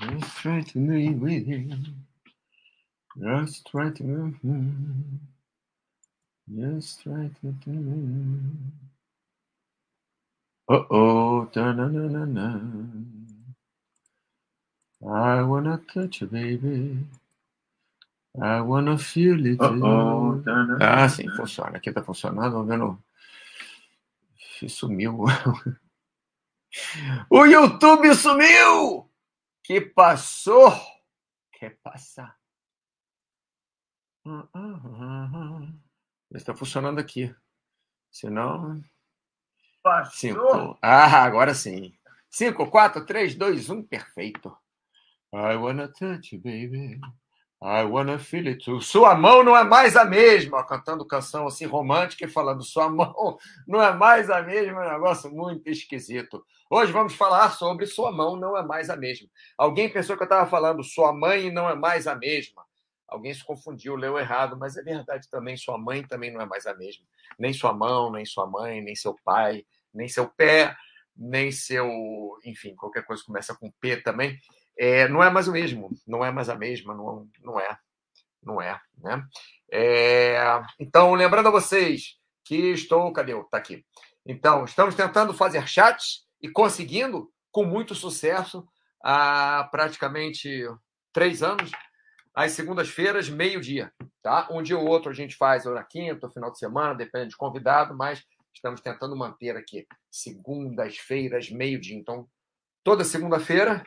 Just try to be with you. Just try to. Just try to. Uh oh, da na na na na. I wanna touch you, baby. I wanna feel it. Uh-oh. Ah, sim, funciona. Aqui tá funcionando. Tô vendo. Sumiu. O YouTube sumiu! Que passou? Quer passar? Está funcionando aqui. Senão. Passou. Cinco. Ah, agora sim. Cinco, quatro, três, dois, um, perfeito. I wanna touch you, baby. I wanna feel it too. Sua mão não é mais a mesma. Cantando canção assim romântica e falando sua mão não é mais a mesma. É um negócio muito esquisito. Hoje vamos falar sobre sua mão não é mais a mesma. Alguém pensou que eu estava falando sua mãe não é mais a mesma. Alguém se confundiu, leu errado, mas é verdade também. Sua mãe também não é mais a mesma. Nem sua mão, nem sua mãe, nem seu pai, nem seu pé, nem seu. Enfim, qualquer coisa começa com P também é, não é mais o mesmo, não é mais a mesma, não, não é, não é, né? É, então, lembrando a vocês que estou, cadê? Está aqui. Então, estamos tentando fazer chats e conseguindo com muito sucesso há praticamente três anos, às segundas-feiras, meio-dia, tá? Um dia ou outro a gente faz, ou na quinta, ou final de semana, depende de convidado, mas estamos tentando manter aqui segundas-feiras, meio-dia. Então, toda segunda-feira,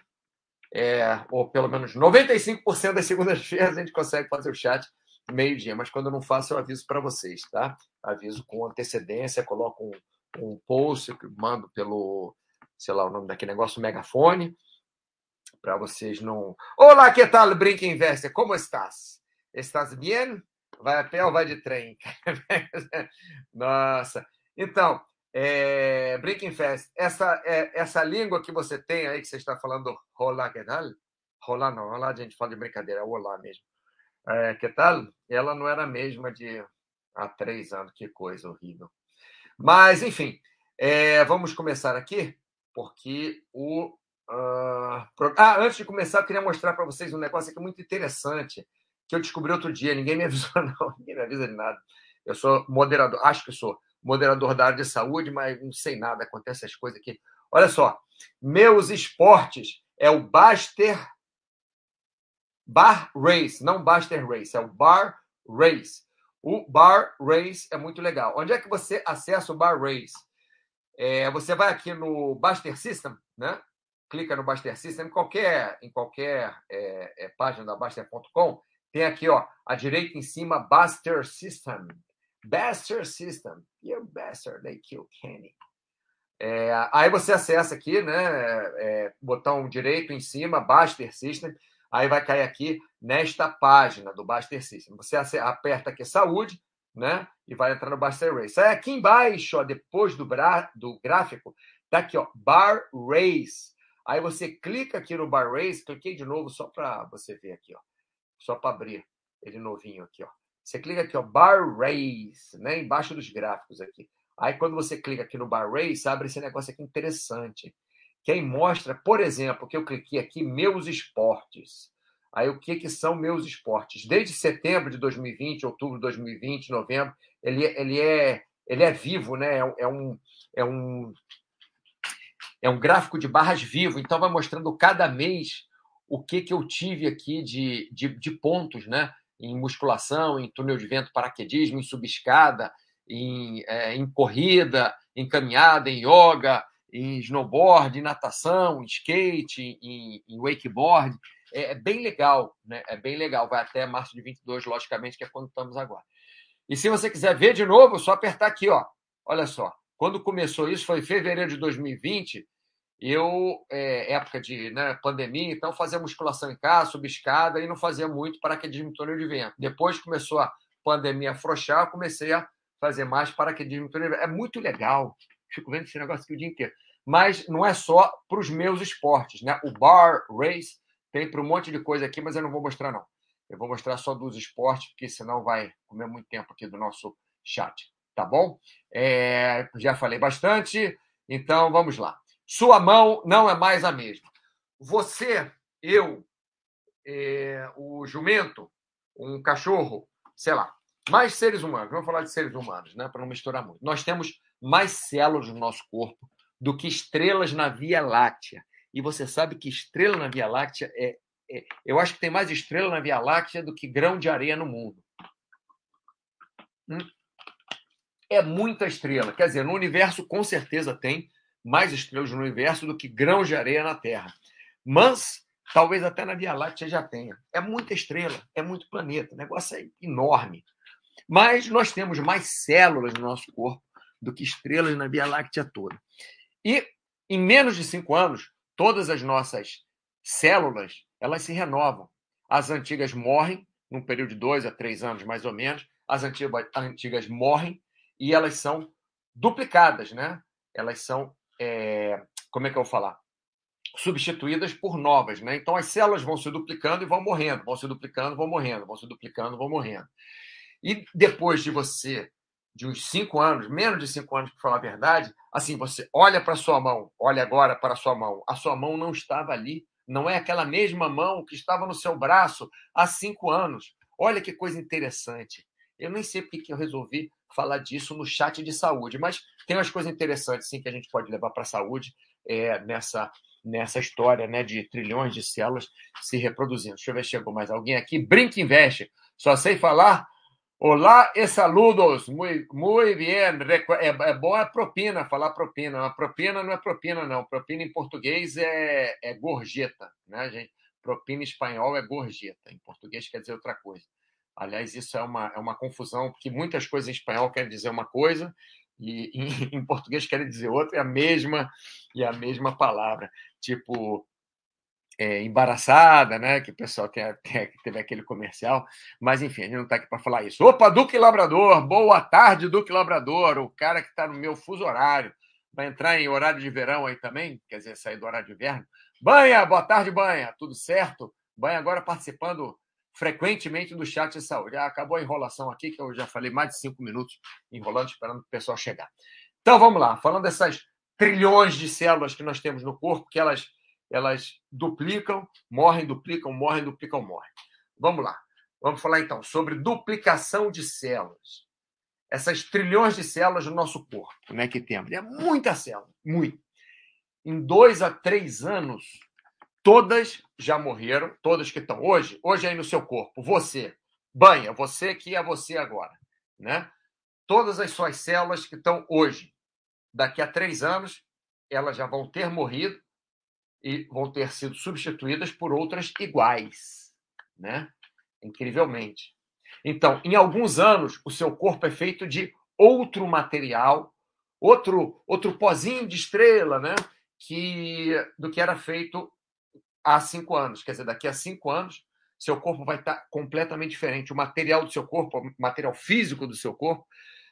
é, ou pelo menos 95% das segundas-feiras a gente consegue fazer o chat meio-dia, mas quando eu não faço, eu aviso para vocês, tá? Aviso com antecedência, coloco um, um post que mando pelo, sei lá, o nome daquele negócio, megafone, para vocês não. Olá, que tal, Brinca Investor? Como estás? Estás bem? Vai a pé ou vai de trem? Nossa. Então, é, Breaking Fast, essa, é, essa língua que você tem aí, que você está falando, rolar, que tal? Rolar não, rolar a gente fala de brincadeira, olá mesmo. É, que tal? Ela não era a mesma de há três anos, que coisa horrível. Mas, enfim, é, vamos começar aqui, porque o. Uh. Ah, antes de começar, eu queria mostrar para vocês um negócio aqui muito interessante que eu descobri outro dia. Ninguém me avisou, não, ninguém me avisa de nada. Eu sou moderador, acho que sou moderador da área de saúde, mas não sei nada, acontece essas coisas aqui. Olha só, meus esportes é o Baster Bar Race, não Baster Race, é o Bar Race. O Bar Race é muito legal. Onde é que você acessa o Bar Race? É, você vai aqui no Baster System, né? Clica no Baster System, em qualquer, em qualquer é, é, página da Baster.com, tem aqui, ó, à direita em cima, Baster System. Baster System. You're Baster, they kill Kenny. É, aí você acessa aqui, né? É, botão direito em cima, Baster System. Aí vai cair aqui nesta página do Baster System. Você aperta aqui saúde, né? E vai entrar no Baster Race. Aí aqui embaixo, ó, depois do, do gráfico, tá aqui, ó, Bar Race. Aí você clica aqui no Bar Race, cliquei de novo só para você ver aqui, ó. Só para abrir ele novinho aqui, ó. Você clica aqui, ó, Bar Race, né? Embaixo dos gráficos aqui. Aí, quando você clica aqui no Bar Race, abre esse negócio aqui interessante. Que aí mostra, por exemplo, que eu cliquei aqui, meus esportes. Aí, o que, que são meus esportes? Desde setembro de 2020, outubro de 2020, novembro, ele, ele, é, ele é vivo, né? É, é, um, é, um, é um gráfico de barras vivo. Então, vai mostrando cada mês o que, que eu tive aqui de, de, de pontos, né? Em musculação, em túnel de vento, paraquedismo, em subescada, em, é, em corrida, em caminhada, em yoga, em snowboard, em natação, em skate, em, em wakeboard. É, é, bem legal, né? É bem legal. Vai até março de 22, logicamente, que é quando estamos agora. E se você quiser ver de novo, é só apertar aqui, ó. Olha só. Quando começou isso, foi em fevereiro de 2020 eu, é, época de né, pandemia, então fazia musculação em casa, subir escada e não fazia muito paraquedismo túnel de vento. Depois começou a pandemia afrouxar, comecei a fazer mais paraquedismo túnel de vento. É muito legal, fico vendo esse negócio aqui o dia inteiro. Mas não é só para os meus esportes, né? O bar race tem para um monte de coisa aqui, mas eu não vou mostrar não. Eu vou mostrar só dos esportes, porque senão vai comer muito tempo aqui do nosso chat, tá bom? É, já falei bastante, então vamos lá. Sua mão não é mais a mesma. Você eu, é, o jumento, um cachorro, sei lá, mais seres humanos, vamos falar de seres humanos, né, para não misturar muito. Nós temos mais células no nosso corpo do que estrelas na Via Láctea. E você sabe que estrela na Via Láctea é, é eu acho que tem mais estrela na Via Láctea do que grão de areia no mundo. Hum? É muita estrela. Quer dizer, no universo com certeza tem mais estrelas no universo do que grãos de areia na Terra. Mas talvez até na Via Láctea já tenha. É muita estrela, é muito planeta, o negócio é enorme. Mas nós temos mais células no nosso corpo do que estrelas na Via Láctea toda. E em menos de cinco anos, todas as nossas células elas se renovam. As antigas morrem, num período de dois a três anos, mais ou menos. As antigas, antigas morrem e elas são duplicadas, né? Elas são, é... como é que eu vou falar? Substituídas por novas, né? Então as células vão se duplicando e vão morrendo, vão se duplicando, vão morrendo, vão se duplicando, vão morrendo. E depois de você de uns cinco anos, menos de cinco anos, para falar a verdade, assim, você olha para sua mão, olha agora para sua mão, a sua mão não estava ali, não é aquela mesma mão que estava no seu braço há cinco anos. Olha que coisa interessante. Eu nem sei porque que eu resolvi falar disso no chat de saúde, mas tem umas coisas interessantes sim que a gente pode levar para a saúde é, nessa nessa história né, de trilhões de células se reproduzindo. Deixa eu ver se chegou mais alguém aqui. Brinca investe. Só sei falar Olá e saludos, muito, muito bem. É, é bom a propina, falar propina. A propina não é propina, não. Propina em português é, é gorjeta, né, gente? Propina em espanhol é gorjeta. Em português quer dizer outra coisa. Aliás, isso é uma, é uma confusão, porque muitas coisas em espanhol querem dizer uma coisa e em, em português querem dizer outra, é a mesma e a mesma palavra. Tipo, é, embaraçada, né? Que o pessoal tem, tem, teve aquele comercial. Mas, enfim, a gente não está aqui para falar isso. Opa, Duque Labrador! Boa tarde, Duque Labrador! O cara que está no meu fuso horário. Vai entrar em horário de verão aí também, quer dizer, sair do horário de inverno. Banha, boa tarde, Banha. Tudo certo? Banha agora participando frequentemente do chat de saúde. Ah, acabou a enrolação aqui, que eu já falei mais de cinco minutos enrolando, esperando o pessoal chegar. Então, vamos lá. Falando dessas trilhões de células que nós temos no corpo, que elas elas duplicam, morrem, duplicam, morrem, duplicam, morrem. Vamos lá. Vamos falar então sobre duplicação de células. Essas trilhões de células no nosso corpo, né, que temos. É muita célula, muito. Em dois a três anos, todas já morreram, todas que estão hoje, hoje aí no seu corpo. Você, banha, você que é você agora, né? Todas as suas células que estão hoje, daqui a três anos, elas já vão ter morrido e vão ter sido substituídas por outras iguais, né? Incrivelmente. Então, em alguns anos, o seu corpo é feito de outro material, outro outro pozinho de estrela, né? Que do que era feito há cinco anos. Quer dizer, daqui a cinco anos, seu corpo vai estar completamente diferente. O material do seu corpo, o material físico do seu corpo,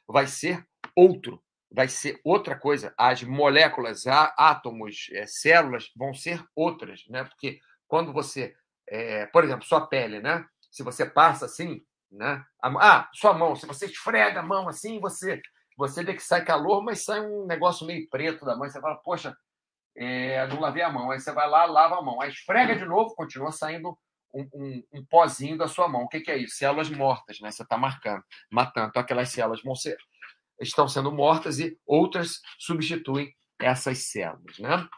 vai ser outro vai ser outra coisa. As moléculas, átomos, é, células vão ser outras, né? Porque quando você, é, por exemplo, sua pele, né? Se você passa assim, né? Ah, sua mão, se você esfrega a mão assim, você você vê que sai calor, mas sai um negócio meio preto da mão. Você fala, poxa, é, não lavei a mão. Aí você vai lá, lava a mão. Aí esfrega de novo, continua saindo um, um, um pozinho da sua mão. O que, que é isso? Células mortas, né? Você está marcando, matando. Então, aquelas células vão ser estão sendo mortas e outras substituem essas células. Né?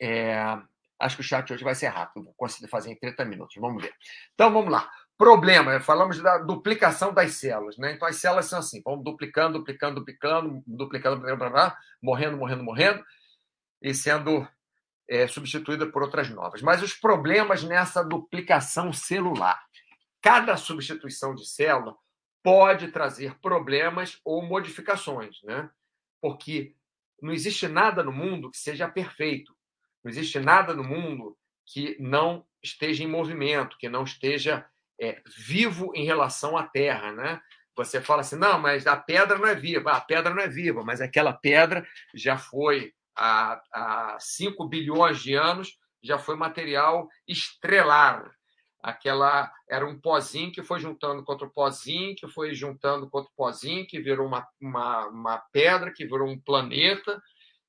É, acho que o chat hoje vai ser rápido, vou conseguir fazer em 30 minutos. Vamos ver. Então vamos lá. Problema, falamos da duplicação das células, né? Então as células são assim, vão duplicando, duplicando, duplicando, duplicando, duplicando morrendo, morrendo, morrendo, e sendo é, substituída por outras novas. Mas os problemas nessa duplicação celular. Cada substituição de célula pode trazer problemas ou modificações, né? Porque não existe nada no mundo que seja perfeito. Não existe nada no mundo que não esteja em movimento, que não esteja é, vivo em relação à Terra, né? Você fala assim, não, mas a pedra não é viva. A pedra não é viva, mas aquela pedra já foi há, há 5 bilhões de anos, já foi material estrelar, aquela era um pozinho que foi juntando com outro pozinho, que foi juntando com outro pozinho, que virou uma, uma, uma pedra, que virou um planeta,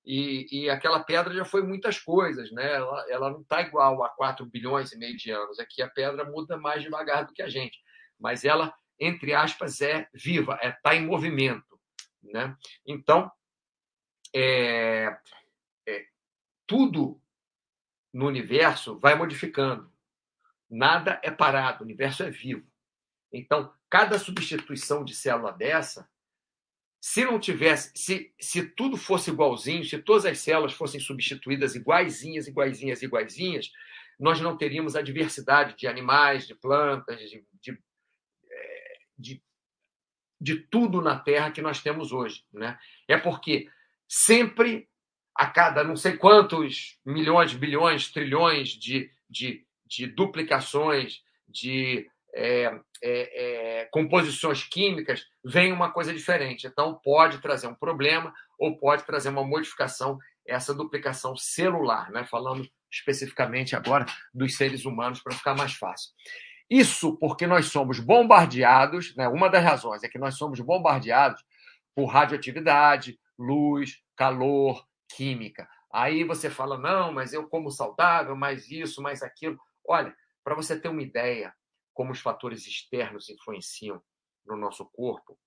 E, e aquela pedra já foi muitas coisas, né? Ela, ela não está igual a 4 bilhões e meio de anos. Aqui a pedra muda mais devagar do que a gente, mas ela, entre aspas, é viva, está é, tá em movimento, né? Então, é, é, tudo no universo vai modificando. Nada é parado, o universo é vivo. Então, cada substituição de célula dessa se não tivesse, se, se tudo fosse igualzinho, se todas as células fossem substituídas iguaizinhas, iguaizinhas, iguaizinhas, nós não teríamos a diversidade de animais, de plantas, de, de, é, de, de tudo na Terra que nós temos hoje. Né? É porque sempre, a cada não sei quantos milhões, bilhões, trilhões de, de, de duplicações, de é, é, é, composições químicas, vem uma coisa diferente. Então, pode trazer um problema ou pode trazer uma modificação, essa duplicação celular, né? falando especificamente agora dos seres humanos, para ficar mais fácil. Isso porque nós somos bombardeados, né? uma das razões é que nós somos bombardeados por radioatividade, luz, calor, química. Aí você fala, não, mas eu como saudável, mais isso, mais aquilo. Olha, para você ter uma ideia, como os fatores externos influenciam no nosso corpo.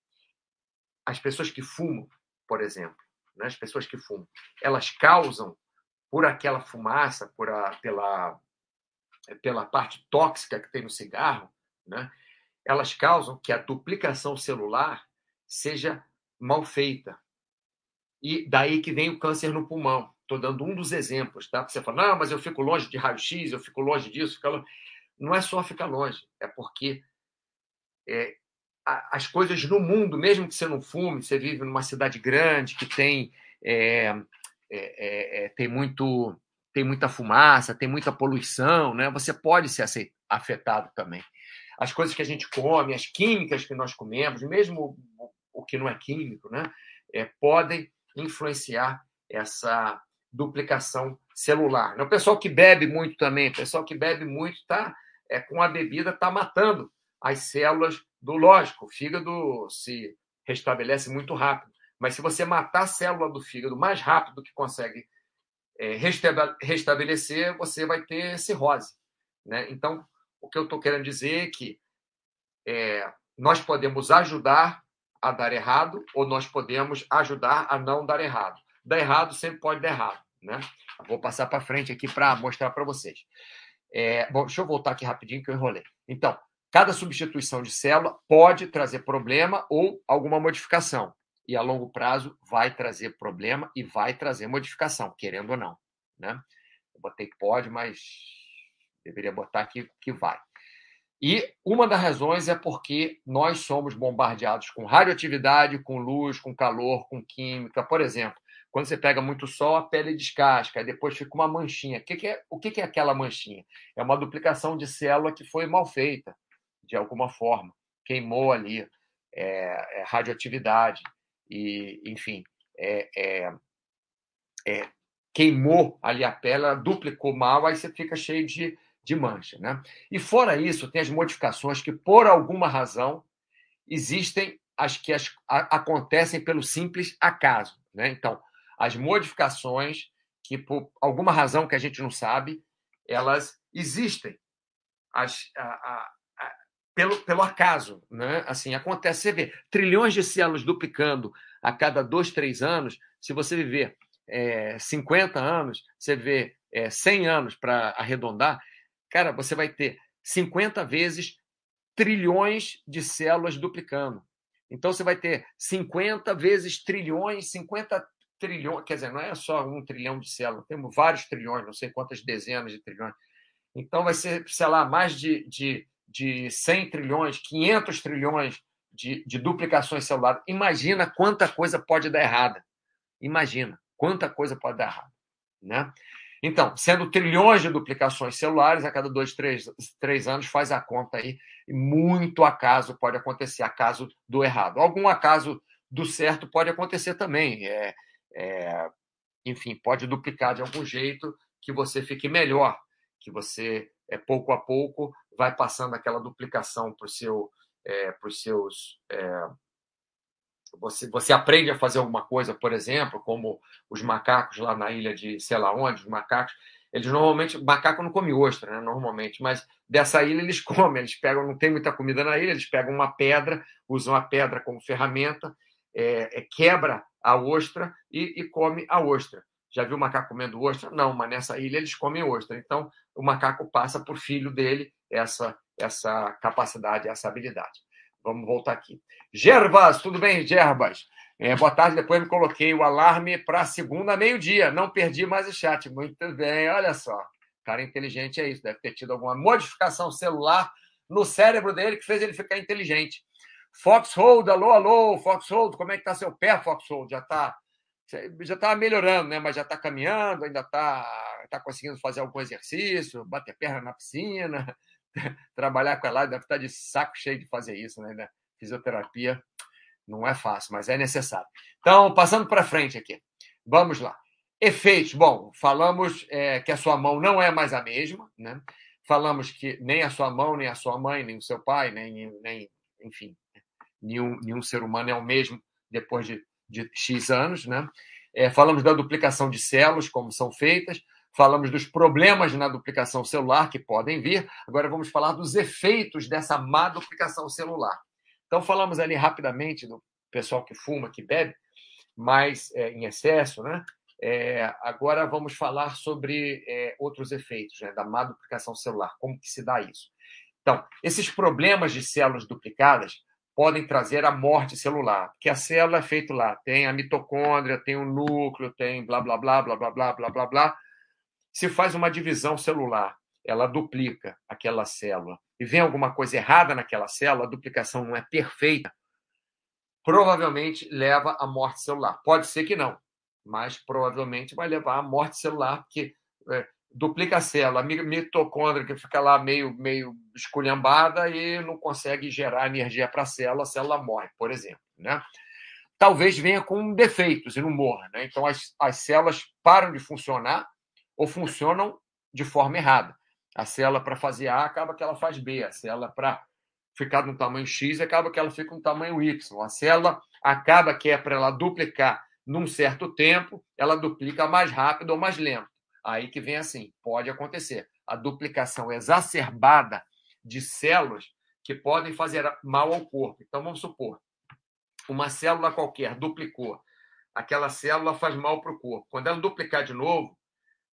As pessoas que fumam, por exemplo, né? as pessoas que fumam, elas causam, por aquela fumaça, por a, pela, pela parte tóxica que tem no cigarro, né? elas causam que a duplicação celular seja mal feita. E daí que vem o câncer no pulmão. Estou dando um dos exemplos, tá? Você fala, não, mas eu fico longe de raio-x, eu fico longe disso, fico longe não é só ficar longe, é porque é, as coisas no mundo, mesmo que você não fume, você vive numa cidade grande que tem, é, é, é, é tem, muito, tem muita fumaça, tem muita poluição, né? você pode ser afetado também. As coisas que a gente come, as químicas que nós comemos, mesmo o que não é químico, né? É, podem influenciar essa duplicação celular. O pessoal que bebe muito também, o pessoal que bebe muito está é, com a bebida está matando as células do lógico. O fígado se restabelece muito rápido. Mas se você matar a célula do fígado mais rápido do que consegue é, restabelecer, você vai ter cirrose. Né? Então, o que eu estou querendo dizer é que é, nós podemos ajudar a dar errado ou nós podemos ajudar a não dar errado. Dar errado sempre pode dar errado. Né? Vou passar para frente aqui para mostrar para vocês. É, bom, deixa eu voltar aqui rapidinho que eu enrolei. Então, cada substituição de célula pode trazer problema ou alguma modificação. E a longo prazo vai trazer problema e vai trazer modificação, querendo ou não. Né? Eu botei pode, mas deveria botar aqui que vai. E uma das razões é porque nós somos bombardeados com radioatividade, com luz, com calor, com química. Por exemplo, quando você pega muito sol, a pele descasca, depois fica uma manchinha. O que, é, o que é aquela manchinha? É uma duplicação de célula que foi mal feita, de alguma forma. Queimou ali é, é radioatividade, e, enfim, é, é, é, queimou ali a pele, ela duplicou mal, aí você fica cheio de, de mancha. Né? E fora isso, tem as modificações que, por alguma razão, existem as que as, a, acontecem pelo simples acaso. Né? Então, as modificações que, por alguma razão que a gente não sabe, elas existem. As, a, a, pelo, pelo acaso. Né? Assim, acontece, você vê trilhões de células duplicando a cada dois, três anos. Se você viver é, 50 anos, você vê é, 100 anos para arredondar, cara, você vai ter 50 vezes trilhões de células duplicando. Então, você vai ter 50 vezes trilhões, 50 trilhões, quer dizer, não é só um trilhão de células, temos vários trilhões, não sei quantas dezenas de trilhões. Então, vai ser, sei lá, mais de, de, de 100 trilhões, 500 trilhões de, de duplicações celulares. Imagina quanta coisa pode dar errada. Imagina quanta coisa pode dar errada. Né? Então, sendo trilhões de duplicações celulares a cada dois, três, três anos, faz a conta aí. Muito acaso pode acontecer, acaso do errado. Algum acaso do certo pode acontecer também. É, é, enfim, pode duplicar de algum jeito que você fique melhor, que você, é, pouco a pouco, vai passando aquela duplicação para seu, é, os seus, é, você, você aprende a fazer alguma coisa, por exemplo, como os macacos lá na ilha de sei lá onde, os macacos, eles normalmente, macaco não come ostra, né, normalmente, mas dessa ilha eles comem, eles pegam, não tem muita comida na ilha, eles pegam uma pedra, usam a pedra como ferramenta, é, é, quebra a ostra e, e come a ostra. Já viu o macaco comendo ostra? Não, mas nessa ilha eles comem ostra. Então, o macaco passa por filho dele essa, essa capacidade, essa habilidade. Vamos voltar aqui. Gerbas, tudo bem, Gerbas? É, boa tarde, depois me coloquei o alarme para segunda, meio-dia. Não perdi mais o chat. Muito bem, olha só. Cara inteligente é isso. Deve ter tido alguma modificação celular no cérebro dele que fez ele ficar inteligente. Foxhold, alô, alô, Foxhold, como é que tá seu pé, Foxhold? Já está já tá melhorando, né? Mas já está caminhando, ainda está tá conseguindo fazer algum exercício, bater perna na piscina, trabalhar com ela, deve estar de saco cheio de fazer isso, né? Fisioterapia não é fácil, mas é necessário. Então, passando para frente aqui, vamos lá. Efeitos. Bom, falamos é, que a sua mão não é mais a mesma, né? Falamos que nem a sua mão, nem a sua mãe, nem o seu pai, nem, nem enfim, nenhum, nenhum ser humano é o mesmo depois de, de X anos, né? É, falamos da duplicação de células, como são feitas, falamos dos problemas na duplicação celular que podem vir, agora vamos falar dos efeitos dessa má duplicação celular. Então, falamos ali rapidamente do pessoal que fuma, que bebe, mas é, em excesso, né? É, agora vamos falar sobre é, outros efeitos né, da má duplicação celular, como que se dá isso. Então, esses problemas de células duplicadas podem trazer a morte celular, porque a célula é feita lá, tem a mitocôndria, tem o núcleo, tem blá blá blá blá blá blá blá blá blá. Se faz uma divisão celular, ela duplica aquela célula e vem alguma coisa errada naquela célula, a duplicação não é perfeita, provavelmente leva à morte celular. Pode ser que não, mas provavelmente vai levar à morte celular, porque é, duplica a célula, a mitocôndria que fica lá meio, meio esculhambada e não consegue gerar energia para a célula, a célula morre, por exemplo. Né? Talvez venha com defeitos e não morra. Né? Então, as, as células param de funcionar ou funcionam de forma errada. A célula para fazer A acaba que ela faz B, a célula para ficar no tamanho X acaba que ela fica no tamanho Y. A célula acaba que é para ela duplicar num certo tempo, ela duplica mais rápido ou mais lento. Aí que vem assim, pode acontecer a duplicação exacerbada de células que podem fazer mal ao corpo. Então vamos supor, uma célula qualquer duplicou, aquela célula faz mal para o corpo. Quando ela duplicar de novo,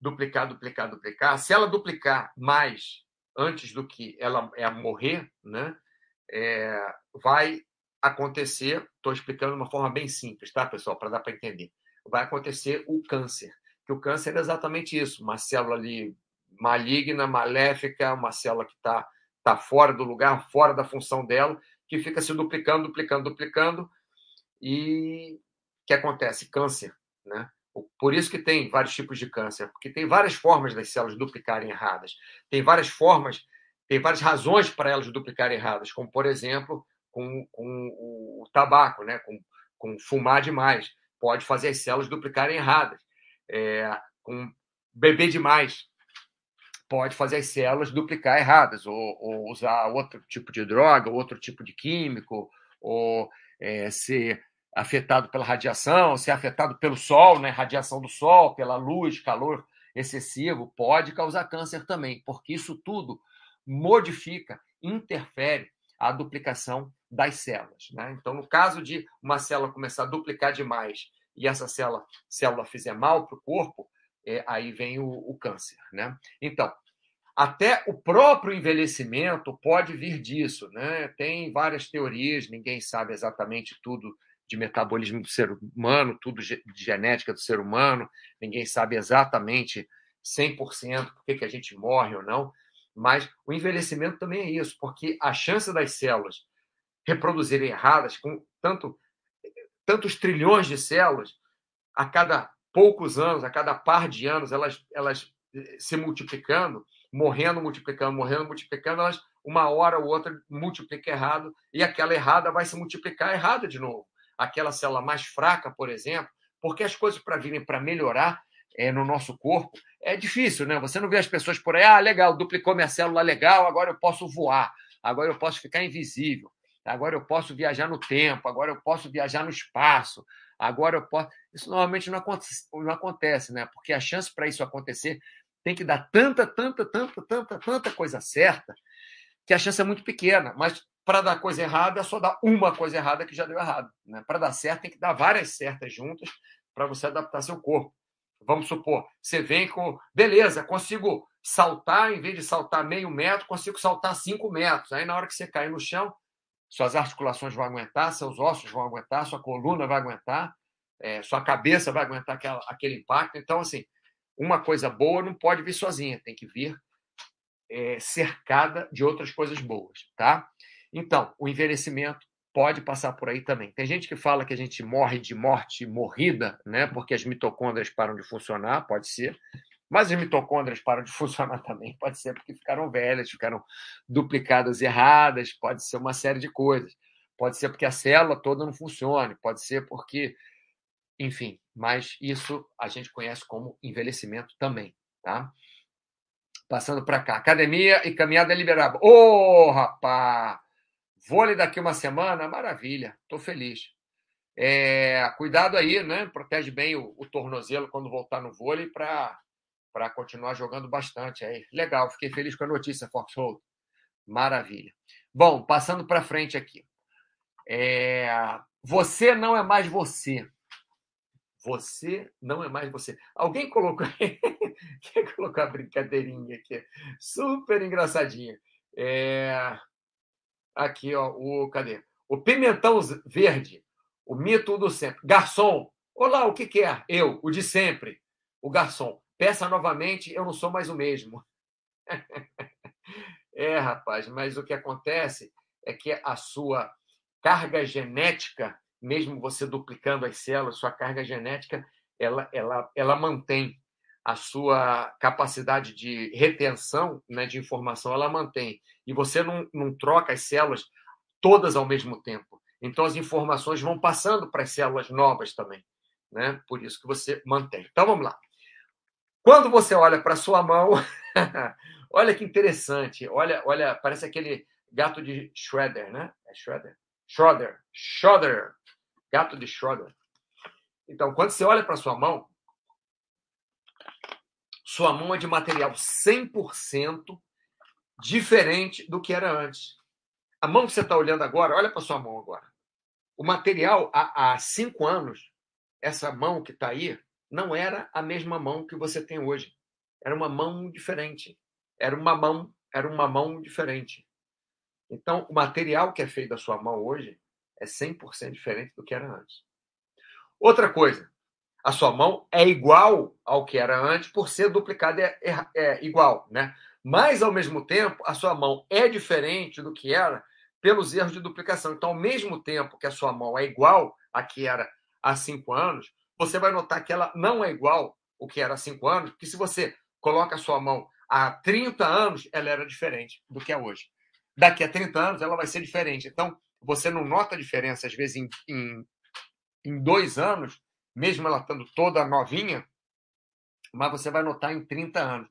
duplicar, duplicar, duplicar. Se ela duplicar mais antes do que ela é morrer, né, é, vai acontecer. Estou explicando de uma forma bem simples, tá, pessoal, para dar para entender. Vai acontecer o câncer. Que o câncer é exatamente isso, uma célula ali maligna, maléfica, uma célula que está tá fora do lugar, fora da função dela, que fica se duplicando, duplicando, duplicando, e que acontece? Câncer, né? Por isso que tem vários tipos de câncer, porque tem várias formas das células duplicarem erradas. Tem várias formas, tem várias razões para elas duplicarem erradas, como, por exemplo, com, com o tabaco, né? com, com fumar demais. Pode fazer as células duplicarem erradas. É, com beber demais, pode fazer as células duplicar erradas, ou, ou usar outro tipo de droga, outro tipo de químico, ou é, ser afetado pela radiação, se é afetado pelo sol, né, radiação do sol, pela luz, calor excessivo, pode causar câncer também, porque isso tudo modifica, interfere a duplicação das células. Né? Então, no caso de uma célula começar a duplicar demais e essa célula, célula fizer mal para o corpo, é, aí vem o, o câncer. Né? Então, até o próprio envelhecimento pode vir disso. Né? Tem várias teorias, ninguém sabe exatamente tudo de metabolismo do ser humano, tudo de genética do ser humano, ninguém sabe exatamente 100% por que, a gente morre ou não, mas o envelhecimento também é isso, porque a chance das células reproduzirem erradas, com tanto, tantos trilhões de células, a cada poucos anos, a cada par de anos, elas, elas eh, se multiplicando, morrendo, multiplicando, morrendo, multiplicando, elas uma hora ou outra multiplica errado e aquela errada vai se multiplicar errada de novo aquela célula mais fraca, por exemplo, porque as coisas para virem para melhorar é, no nosso corpo é difícil, né? Você não vê as pessoas por aí, ah, legal, duplicou minha célula legal, agora eu posso voar, agora eu posso ficar invisível. agora eu posso viajar no tempo, agora eu posso viajar no espaço, agora eu posso. Isso normalmente não acontece, não acontece né? Porque a chance para isso acontecer tem que dar tanta, tanta, tanta, tanta, tanta coisa certa que a chance é muito pequena. Mas para dar coisa errada, é só dar uma coisa errada que já deu errado. Né? Para dar certo, tem que dar várias certas juntas para você adaptar seu corpo. Vamos supor, você vem com. Beleza, consigo saltar, em vez de saltar meio metro, consigo saltar cinco metros. Aí, na hora que você cair no chão, suas articulações vão aguentar, seus ossos vão aguentar, sua coluna vai aguentar, é, sua cabeça vai aguentar aquela, aquele impacto. Então, assim, uma coisa boa não pode vir sozinha, tem que vir é, cercada de outras coisas boas, tá? Então, o envelhecimento pode passar por aí também. Tem gente que fala que a gente morre de morte morrida, né? Porque as mitocôndrias param de funcionar, pode ser. Mas as mitocôndrias param de funcionar também, pode ser porque ficaram velhas, ficaram duplicadas erradas, pode ser uma série de coisas. Pode ser porque a célula toda não funcione, pode ser porque, enfim, mas isso a gente conhece como envelhecimento também, tá? Passando para cá, academia e caminhada liberada. Ô, oh, rapaz! Vôlei daqui uma semana, maravilha, estou feliz. É, cuidado aí, né? Protege bem o, o tornozelo quando voltar no vôlei para continuar jogando bastante. Aí, legal, fiquei feliz com a notícia, Foxhole. Maravilha. Bom, passando para frente aqui. É, você não é mais você. Você não é mais você. Alguém colocou. Quem colocou a brincadeirinha aqui? Super engraçadinha. É... Aqui, ó, o cadê? O pimentão verde, o mito do sempre. Garçom, olá, o que quer? Eu, o de sempre. O garçom, peça novamente, eu não sou mais o mesmo. é, rapaz, mas o que acontece é que a sua carga genética, mesmo você duplicando as células, sua carga genética, ela, ela, ela mantém a sua capacidade de retenção né, de informação, ela mantém. E você não, não troca as células todas ao mesmo tempo. Então, as informações vão passando para as células novas também. Né? Por isso que você mantém. Então, vamos lá. Quando você olha para sua mão, olha que interessante. Olha, olha, parece aquele gato de Shredder, né? É? Schroeder. Schroeder. Gato de Schroeder. Então, quando você olha para sua mão, sua mão é de material 100% diferente do que era antes. A mão que você está olhando agora, olha para sua mão agora. O material, há, há cinco anos, essa mão que está aí, não era a mesma mão que você tem hoje. Era uma mão diferente. Era uma mão, era uma mão diferente. Então, o material que é feito da sua mão hoje é 100% diferente do que era antes. Outra coisa, a sua mão é igual ao que era antes, por ser duplicada é, é, é, igual, né? Mas, ao mesmo tempo, a sua mão é diferente do que era pelos erros de duplicação. Então, ao mesmo tempo que a sua mão é igual a que era há cinco anos, você vai notar que ela não é igual o que era há cinco anos, porque se você coloca a sua mão há 30 anos, ela era diferente do que é hoje. Daqui a 30 anos, ela vai ser diferente. Então, você não nota a diferença, às vezes, em, em, em dois anos, mesmo ela estando toda novinha, mas você vai notar em 30 anos.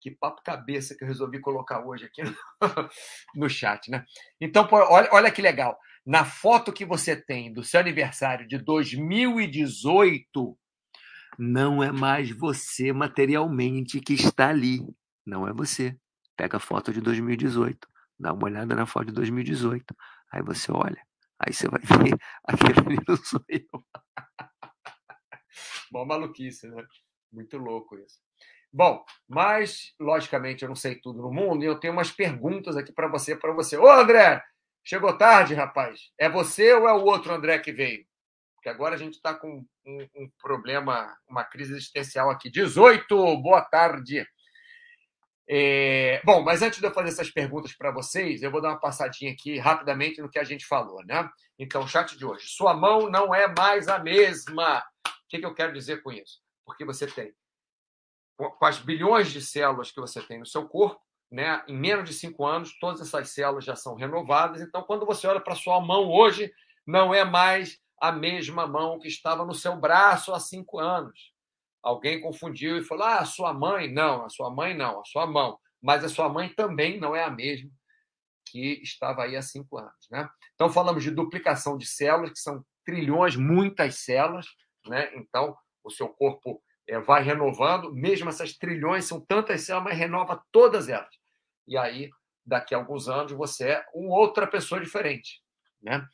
Que papo cabeça que eu resolvi colocar hoje aqui no, chat, né? Então, olha, olha que legal. Na foto que você tem do seu aniversário de 2018, não é mais você materialmente que está ali. Não é você. Pega a foto de 2018, dá uma olhada na foto de 2018. Aí você olha, aí você vai ver aquele não sou eu. Bom, maluquice, né? Muito louco isso. Bom, mas, logicamente, eu não sei tudo no mundo e eu tenho umas perguntas aqui para você, para você. Ô, André, chegou tarde, rapaz. É você ou é o outro André que veio? Porque agora a gente está com um, um, problema, uma crise existencial aqui. 18, boa tarde. É... Bom, mas antes de eu fazer essas perguntas para vocês, eu vou dar uma passadinha aqui rapidamente no que a gente falou, né? Então, chat de hoje. Sua mão não é mais a mesma que, que eu quero dizer com isso? Porque você tem, com as bilhões de células que você tem no seu corpo, né, em menos de cinco anos, todas essas células já são renovadas. Então, quando você olha para sua mão hoje, não é mais a mesma mão que estava no seu braço há cinco anos. Alguém confundiu e falou: ah, a sua mãe. Não, a sua mãe não, a sua mão. Mas a sua mãe também não é a mesma que estava aí há cinco anos. Né? Então, falamos de duplicação de células, que são trilhões, muitas células. Né? Então, o seu corpo é, vai renovando, mesmo essas trilhões, são tantas células, mas renova todas elas. E aí, daqui a alguns anos, você é uma outra pessoa diferente. Né?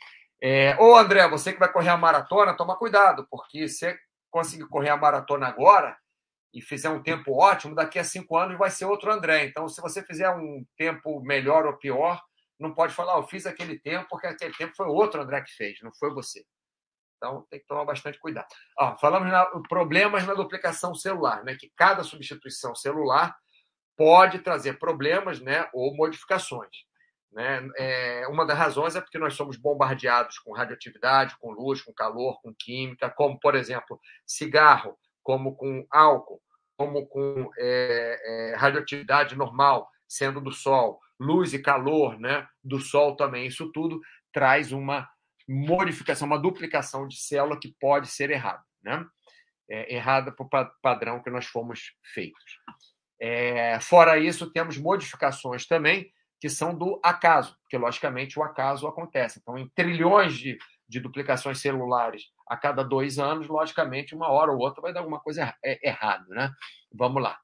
É, ou, André, você que vai correr a maratona, toma cuidado, porque se conseguir correr a maratona agora e fizer um tempo ótimo, daqui a cinco anos vai ser outro André. Então, se você fizer um tempo melhor ou pior, não pode falar, eu fiz aquele tempo, porque aquele tempo foi outro André que fez, não foi você. Então, tem que tomar bastante cuidado. Ah, falamos na, problemas na duplicação celular, né? que cada substituição celular pode trazer problemas né? ou modificações. Né? É, uma das razões é porque nós somos bombardeados com radioatividade, com luz, com calor, com química, como, por exemplo, cigarro, como com álcool, como com é, é, radioatividade normal, sendo do sol, luz e calor né? do sol também. Isso tudo traz uma modificação, uma duplicação de célula que pode ser errada, né? É, errada para o padrão que nós fomos feitos. É, fora isso, temos modificações também que são do acaso, porque, logicamente, o acaso acontece. Então, em trilhões de, de duplicações celulares a cada dois anos, logicamente, uma hora ou outra vai dar alguma coisa é, errada, né? Vamos lá.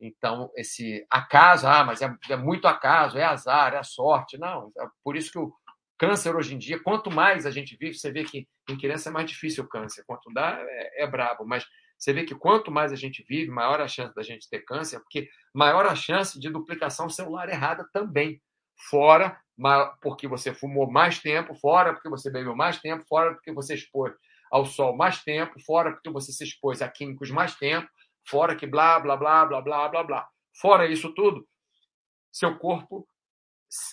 Então, esse acaso, ah, mas é, é muito acaso, é azar, é sorte. Não, é por isso que o, Câncer hoje em dia, quanto mais a gente vive, você vê que em criança é mais difícil o câncer. Quanto dá, é, é brabo. Mas você vê que quanto mais a gente vive, maior a chance da gente ter câncer, porque maior a chance de duplicação celular errada também. Fora porque você fumou mais tempo, fora porque você bebeu mais tempo, fora porque você expôs ao sol mais tempo, fora porque você se expôs a químicos mais tempo, fora que blá, blá, blá, blá, blá, blá, blá. Fora isso tudo, seu corpo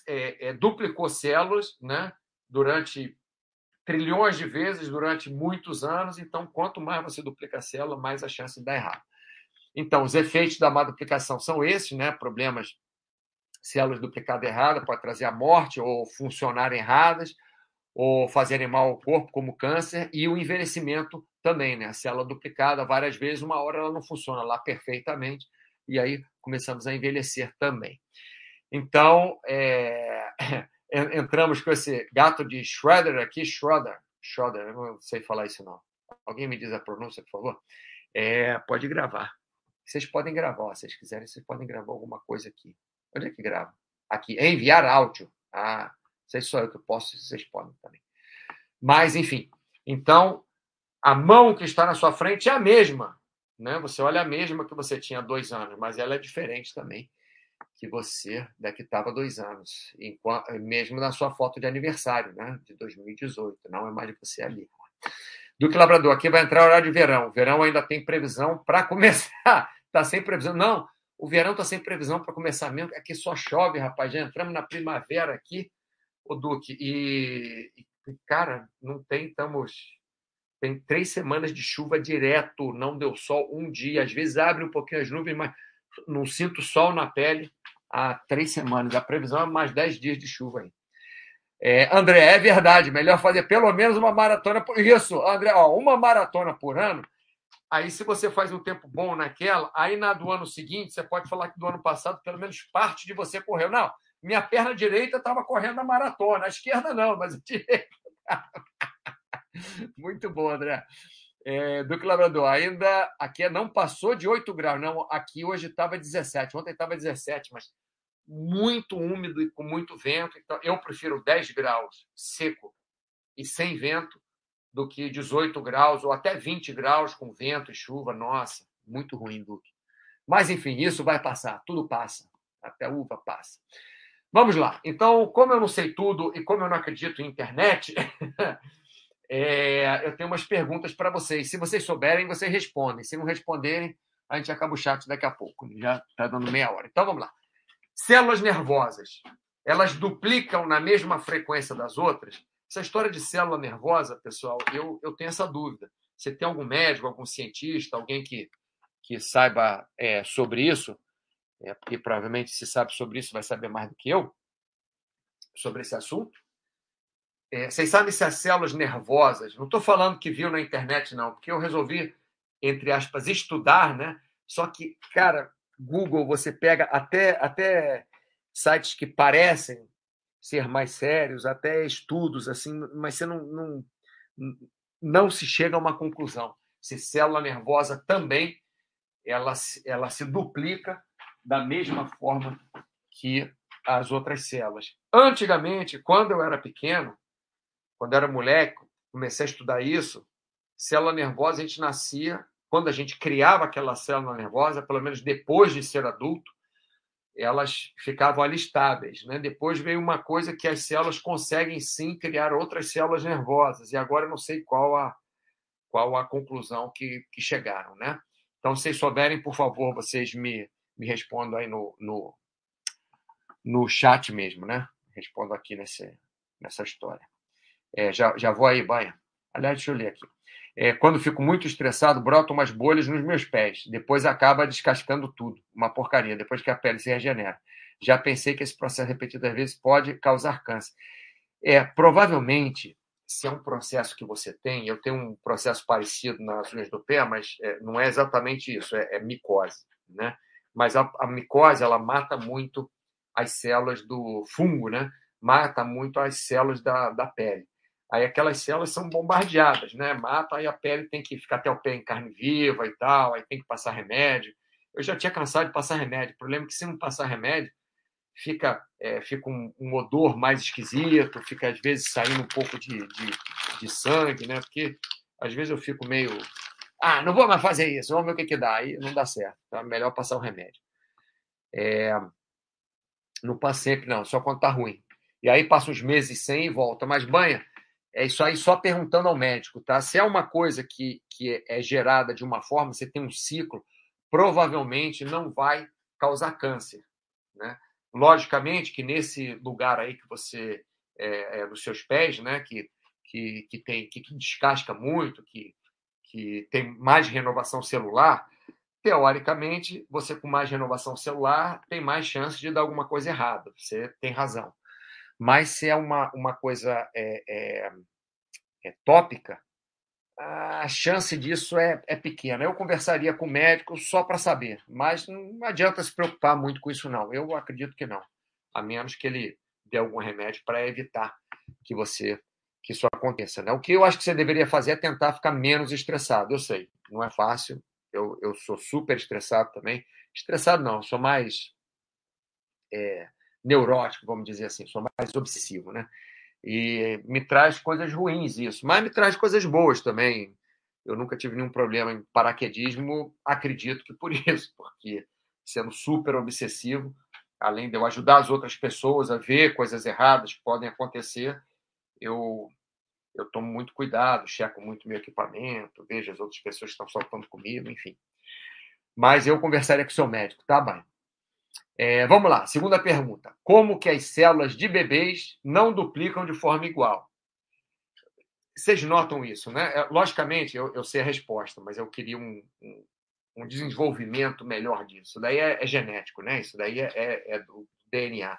é, é, duplicou células né, durante trilhões de vezes, durante muitos anos. Então, quanto mais você duplica a célula, mais a chance de dar errado. Então, os efeitos da má duplicação são esses, né? Problemas, células duplicadas erradas pode trazer a morte ou funcionar erradas ou fazerem mal ao corpo, como câncer, e o envelhecimento também, né? A célula duplicada várias vezes, uma hora ela não funciona lá perfeitamente, e aí começamos a envelhecer também. Então, é, entramos com esse gato de Shredder aqui, Schroeder, Schroeder, eu não sei falar isso não. Alguém me diz a pronúncia, por favor? É, pode gravar. Vocês podem gravar, se vocês quiserem, vocês podem gravar alguma coisa aqui. Onde é que grava? Aqui, é enviar áudio. Ah, sei se sou eu que posso, vocês podem também. Mas, enfim, então, a mão que está na sua frente é a mesma. Né? Você olha a mesma que você tinha há dois anos, mas ela é diferente também que você daqui estava dois anos, enquanto, mesmo na sua foto de aniversário, né, de 2018, não é mais você ali. Duque Labrador, aqui vai entrar horário de verão. Verão ainda tem previsão para começar. Está sem previsão. Não, o verão está sem previsão para começar mesmo. Aqui só chove, rapaz. Já entramos na primavera aqui, o Duque. E, e cara, não tem, estamos. Tem três semanas de chuva direto, não deu sol um dia. Às vezes abre um pouquinho as nuvens, mas não sinto sol na pele há três semanas. A previsão é mais dez dias de chuva aí. É, André, é verdade, melhor fazer pelo menos uma maratona por isso, André, ó, uma maratona por ano. Aí, se você faz um tempo bom naquela, aí na do ano seguinte, você pode falar que do ano passado, pelo menos parte de você correu. Não, minha perna direita estava correndo a maratona, a esquerda não, mas a direita. Muito bom, André. É, Duque Labrador, ainda aqui não passou de 8 graus, não. Aqui hoje estava 17, ontem estava 17, mas muito úmido e com muito vento. Então, eu prefiro 10 graus seco e sem vento do que 18 graus ou até 20 graus com vento e chuva. Nossa, muito ruim, Duque. Mas, enfim, isso vai passar, tudo passa. Até uva passa. Vamos lá. Então, como eu não sei tudo e como eu não acredito em internet, é, eu tenho umas perguntas para vocês. Se vocês souberem, vocês respondem. Se não responderem, a gente acaba o chat daqui a pouco. Já está dando meia hora. Então vamos lá. Células nervosas, elas duplicam na mesma frequência das outras? Essa história de célula nervosa, pessoal, eu, eu tenho essa dúvida. Você tem algum médico, algum cientista, alguém que, que saiba é, sobre isso? É, porque provavelmente se sabe sobre isso vai saber mais do que eu sobre esse assunto. É, vocês sabem se as células nervosas, não estou falando que viu na internet, não, porque eu resolvi, entre aspas, estudar, né? Só que, cara, Google, você pega até, até sites que parecem ser mais sérios, até estudos, assim, mas você não, não, não se chega a uma conclusão. Se célula nervosa também ela, ela se duplica da mesma forma que as outras células. Antigamente, quando eu era pequeno, quando era moleque, comecei a estudar isso, célula nervosa a gente nascia, quando a gente criava aquela célula nervosa, pelo menos depois de ser adulto, elas ficavam ali estáveis. Né? Depois veio uma coisa que as células conseguem sim criar outras células nervosas, e agora eu não sei qual a, qual a conclusão que, que chegaram. Né? Então, se souberem, por favor, vocês me, me respondam aí no, no, no chat mesmo, né? Respondo aqui nesse, nessa história. É, já, já vou aí, banha. Aliás, deixa eu ler aqui. É, quando fico muito estressado, brotam umas bolhas nos meus pés. Depois acaba descascando tudo. Uma porcaria, depois que a pele se regenera. Já pensei que esse processo repetidas vezes pode causar câncer. É, provavelmente, se é um processo que você tem, eu tenho um processo parecido nas unhas do pé, mas é, não é exatamente isso, é, é micose, né? Mas a, a, micose, ela mata muito as células do fungo, né? Mata muito as células da, da pele. Aí aquelas células são bombardeadas, né? Mata, aí a pele tem que ficar até o pé em carne viva e tal, aí tem que passar remédio. Eu já tinha cansado de passar remédio. O problema é que se não passar remédio, fica, é, fica um, um, odor mais esquisito, fica às vezes saindo um pouco de, de, de, sangue, né? Porque às vezes eu fico meio. Ah, não vou mais fazer isso, vamos ver o que, que dá. Aí não dá certo. Tá melhor passar o remédio. É... Não passa sempre, não, só quando tá ruim. E aí passa uns meses sem e volta. Mas banha, é isso aí só perguntando ao médico, tá? Se é uma coisa que, que é gerada de uma forma, você tem um ciclo, provavelmente não vai causar câncer, né? Logicamente que nesse lugar aí que você é, é dos seus pés, né? Que, que, que tem que descasca muito, que, que tem mais renovação celular, teoricamente, você com mais renovação celular tem mais chance de dar alguma coisa errada. Você tem razão. Mas se é uma, uma coisa é, é, é tópica, a chance disso é, é pequena. Eu conversaria com o médico só para saber, mas não adianta se preocupar muito com isso, não. Eu acredito que não, a menos que ele dê algum remédio para evitar que você que isso aconteça. Né? O que eu acho que você deveria fazer é tentar ficar menos estressado. Eu sei, não é fácil. Eu, eu sou super estressado também. Estressado não, sou mais é, neurótico, vamos dizer assim, sou mais obsessivo, né? E me traz coisas ruins isso, mas me traz coisas boas também. Eu nunca tive nenhum problema em paraquedismo, acredito que por isso, porque sendo super obsessivo, além de eu ajudar as outras pessoas a ver coisas erradas que podem acontecer, eu eu tomo muito cuidado, checo muito meu equipamento, vejo as outras pessoas que estão soltando comigo, enfim. Mas eu conversaria com o seu médico, tá, bem? É, vamos lá, segunda pergunta. Como que as células de bebês não duplicam de forma igual? Vocês notam isso, né? É, logicamente, eu, eu sei a resposta, mas eu queria um, um, um desenvolvimento melhor disso. Isso daí é, é, genético, né? Isso daí é, é, é do DNA.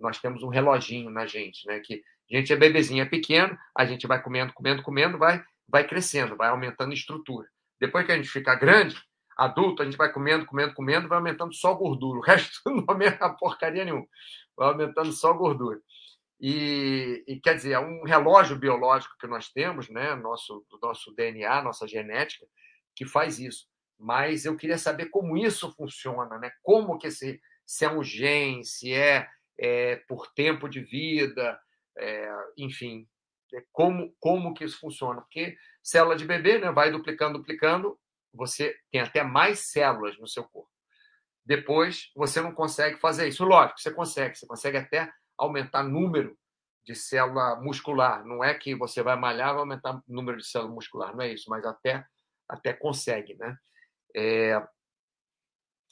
Nós temos um reloginho na gente, né? Que a gente é bebezinho, é pequeno, a gente vai comendo, comendo, comendo, vai, vai crescendo, vai aumentando estrutura. Depois que a gente fica grande, adulto, a gente vai comendo, comendo, comendo, vai aumentando só gordura. O resto não aumenta porcaria nenhuma. Vai aumentando só gordura. E, e, quer dizer, é um relógio biológico que nós temos, né, nosso, do nosso DNA, nossa genética, que faz isso. Mas eu queria saber como isso funciona, né? Como que se, se é um gene, se é, é por tempo de vida, é, enfim, é como, como que isso funciona. Porque célula de bebê né, vai duplicando, duplicando, você tem até mais células no seu corpo. Depois, você não consegue fazer isso. Lógico, você consegue, você consegue até aumentar número de célula muscular. Não é que você vai malhar vai aumentar o número de célula muscular, não é isso, mas até, até consegue, né? É...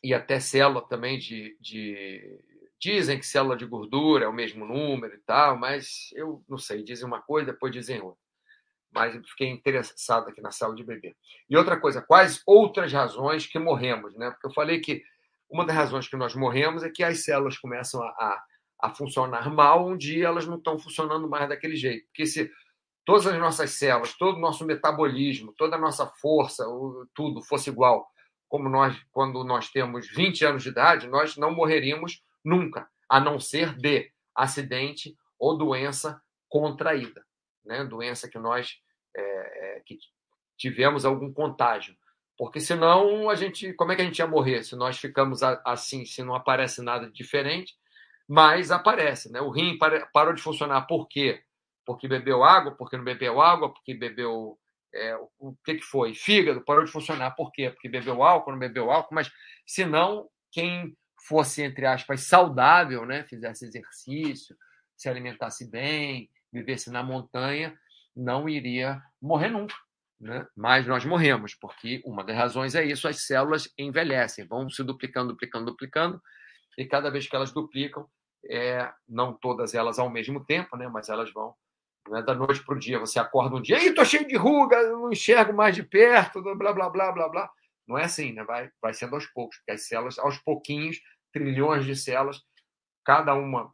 E até célula também de, de. Dizem que célula de gordura é o mesmo número e tal, mas eu não sei. Dizem uma coisa, depois dizem outra mas fiquei interessado aqui na sala de bebê. E outra coisa, quais outras razões que morremos, né? Porque eu falei que uma das razões que nós morremos é que as células começam a, a, a funcionar mal, um dia elas não estão funcionando mais daquele jeito. Porque se todas as nossas células, todo o nosso metabolismo, toda a nossa força, tudo fosse igual como nós quando nós temos 20 anos de idade, nós não morreríamos nunca, a não ser de acidente ou doença contraída, né? doença que nós é, que tivemos algum contágio. Porque senão a gente, como é que a gente ia morrer se nós ficamos assim, se não aparece nada diferente? Mas aparece, né? O rim parou de funcionar por quê? Porque bebeu água, porque não bebeu água, porque bebeu é, o que, que foi? Fígado parou de funcionar por quê? Porque bebeu álcool, não bebeu álcool, mas se não, quem fosse, entre aspas, saudável, né? Fizesse exercício, se alimentasse bem, vivesse na montanha, não iria morrer nunca. Né? Mas nós morremos, porque uma das razões é isso: as células envelhecem, vão se duplicando, duplicando, duplicando, e cada vez que elas duplicam, é, não todas elas ao mesmo tempo, né? mas elas vão né? da noite para o dia. Você acorda um dia, estou cheio de ruga, não enxergo mais de perto, blá, blá, blá, blá, blá. Não é assim, né? vai, vai sendo aos poucos, porque as células, aos pouquinhos, trilhões de células, cada uma,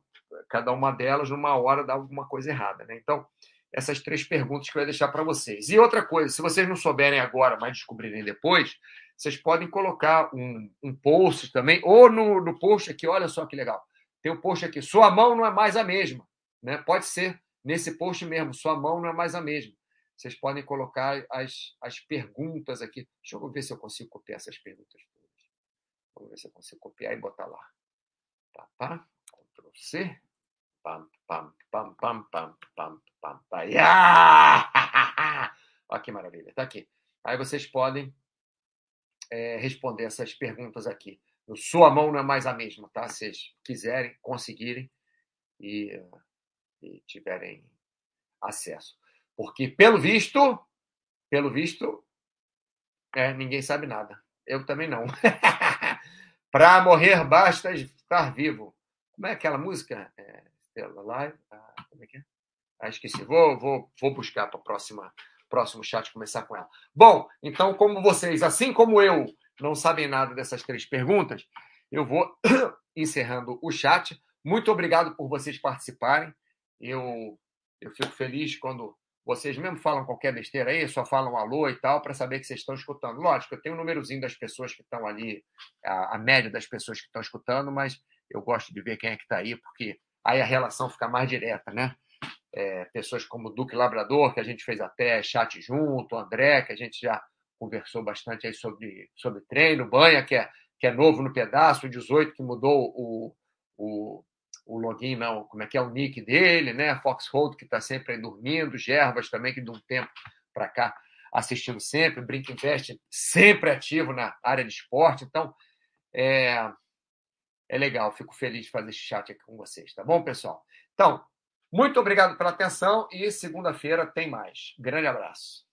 cada uma delas, numa hora, dá alguma coisa errada. Né? Então, essas três perguntas que eu ia deixar para vocês. E outra coisa, se vocês não souberem agora, mas descobrirem depois, vocês podem colocar um, um post também, ou no, no post aqui, olha só que legal. Tem um post aqui, sua mão não é mais a mesma. Né? Pode ser nesse post mesmo, sua mão não é mais a mesma. Vocês podem colocar as, as perguntas aqui. Deixa eu ver se eu consigo copiar essas perguntas. Vamos ver se eu consigo copiar e botar lá. Tá, tá. Ctrl C. Pam, pam, pam, pam, pam, pam, pam, pam. Olha que maravilha. Tá aqui. Aí vocês podem é, responder essas perguntas aqui. No sua mão não é mais a mesma, tá? Se vocês quiserem, conseguirem e, e tiverem acesso. Porque, pelo visto, pelo visto, é, ninguém sabe nada. Eu também não. Para morrer basta estar vivo. Como é aquela música? É, Live. Ah, como é que é? Ah, esqueci. Vou, vou, vou buscar para o próximo chat começar com ela. Bom, então, como vocês, assim como eu, não sabem nada dessas três perguntas, eu vou encerrando o chat. Muito obrigado por vocês participarem. Eu, eu fico feliz quando vocês mesmo falam qualquer besteira aí, só falam alô e tal, para saber que vocês estão escutando. Lógico, eu tenho um númerozinho das pessoas que estão ali, a, a média das pessoas que estão escutando, mas eu gosto de ver quem é que está aí, porque aí a relação fica mais direta, né? É, pessoas como Duque Labrador, que a gente fez até chat junto, André, que a gente já conversou bastante aí sobre, sobre treino, Banha, que é, que é novo no pedaço, o 18, que mudou o, o, o login, não, como é que é o nick dele, né? Foxhold, que está sempre aí dormindo, Gerbas também, que de um tempo para cá assistindo sempre, Brinca Invest sempre ativo na área de esporte. Então, é, é legal, fico feliz de fazer esse chat aqui com vocês, tá bom, pessoal? Então, muito obrigado pela atenção e segunda-feira tem mais. Grande abraço.